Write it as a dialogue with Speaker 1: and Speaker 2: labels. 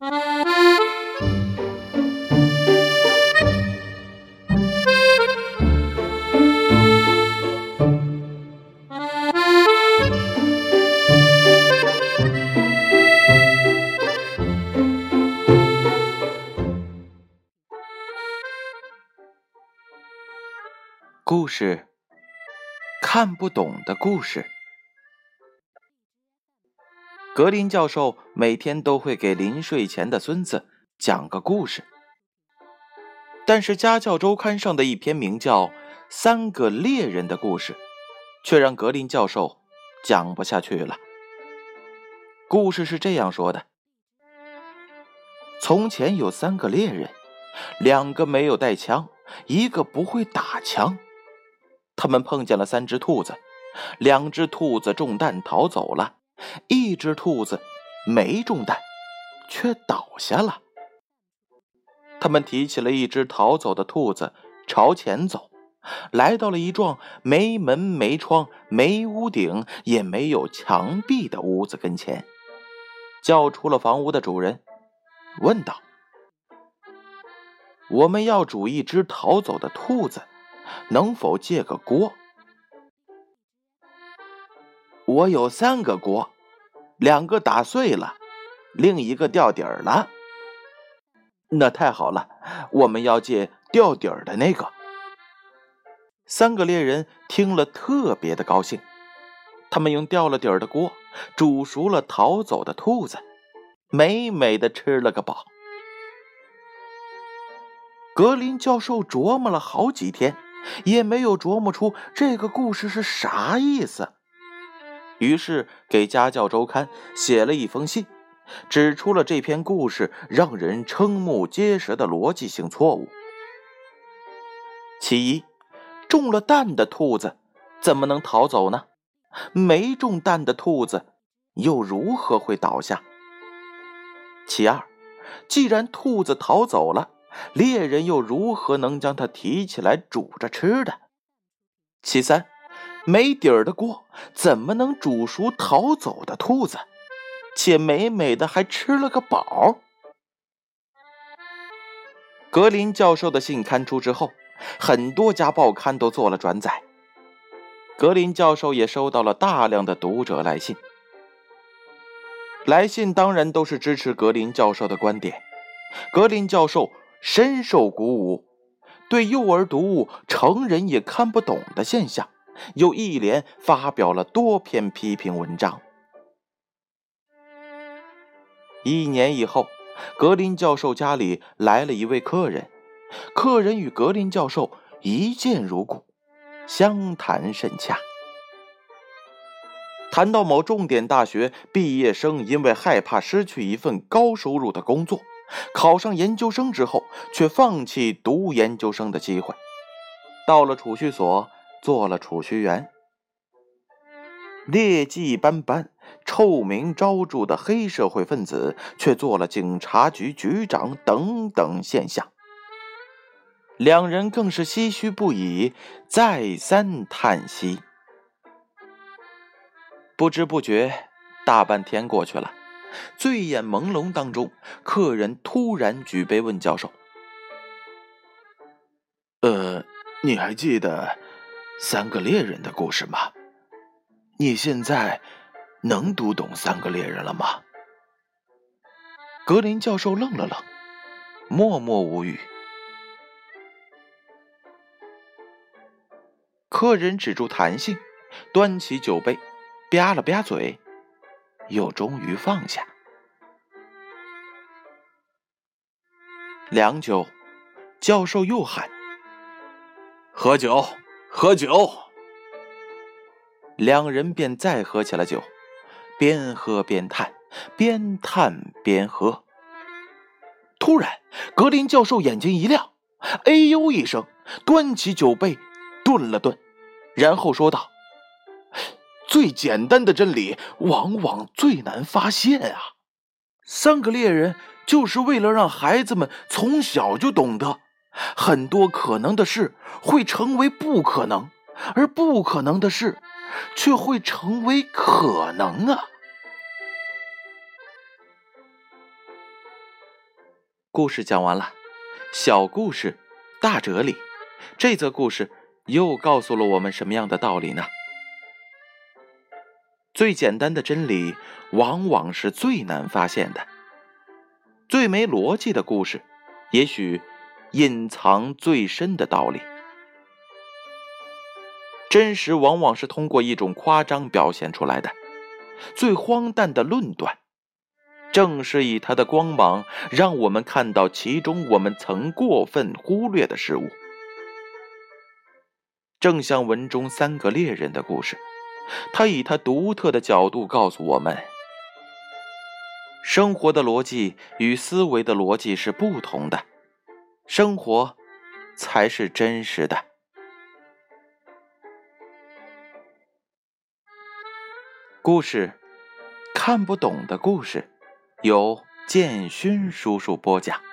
Speaker 1: 故事，看不懂的故事。格林教授每天都会给临睡前的孙子讲个故事，但是家教周刊上的一篇名叫《三个猎人》的故事，却让格林教授讲不下去了。故事是这样说的：从前有三个猎人，两个没有带枪，一个不会打枪。他们碰见了三只兔子，两只兔子中弹逃走了，一只兔子没中弹，却倒下了。他们提起了一只逃走的兔子，朝前走，来到了一幢没门没窗、没屋顶也没有墙壁的屋子跟前，叫出了房屋的主人，问道：“我们要煮一只逃走的兔子。”能否借个锅？我有三个锅，两个打碎了，另一个掉底儿了。那太好了，我们要借掉底儿的那个。三个猎人听了特别的高兴，他们用掉了底儿的锅煮熟了逃走的兔子，美美的吃了个饱。格林教授琢磨了好几天。也没有琢磨出这个故事是啥意思，于是给家教周刊写了一封信，指出了这篇故事让人瞠目结舌的逻辑性错误。其一，中了弹的兔子怎么能逃走呢？没中弹的兔子又如何会倒下？其二，既然兔子逃走了。猎人又如何能将它提起来煮着吃的？其三，没底儿的锅怎么能煮熟逃走的兔子，且美美的还吃了个饱？格林教授的信刊出之后，很多家报刊都做了转载。格林教授也收到了大量的读者来信，来信当然都是支持格林教授的观点。格林教授。深受鼓舞，对幼儿读物成人也看不懂的现象，又一连发表了多篇批评文章。一年以后，格林教授家里来了一位客人，客人与格林教授一见如故，相谈甚洽。谈到某重点大学毕业生因为害怕失去一份高收入的工作。考上研究生之后，却放弃读研究生的机会，到了储蓄所做了储蓄员。劣迹斑斑、臭名昭著的黑社会分子，却做了警察局局长等等现象，两人更是唏嘘不已，再三叹息。不知不觉，大半天过去了。醉眼朦胧当中，客人突然举杯问教授：“呃，你还记得三个猎人的故事吗？你现在能读懂三个猎人了吗？”格林教授愣了愣，默默无语。客人止住弹性，端起酒杯，吧了吧嘴。又终于放下。良久，教授又喊：“喝酒，喝酒！”两人便再喝起了酒，边喝边叹，边叹边喝。突然，格林教授眼睛一亮，“哎呦”一声，端起酒杯，顿了顿，然后说道。最简单的真理，往往最难发现啊！三个猎人就是为了让孩子们从小就懂得，很多可能的事会成为不可能，而不可能的事却会成为可能啊！故事讲完了，小故事，大哲理。这则故事又告诉了我们什么样的道理呢？最简单的真理，往往是最难发现的；最没逻辑的故事，也许隐藏最深的道理。真实往往是通过一种夸张表现出来的。最荒诞的论断，正是以它的光芒，让我们看到其中我们曾过分忽略的事物。正像文中三个猎人的故事，他以他独特的角度告诉我们：生活的逻辑与思维的逻辑是不同的，生活才是真实的。故事看不懂的故事，由建勋叔叔播讲。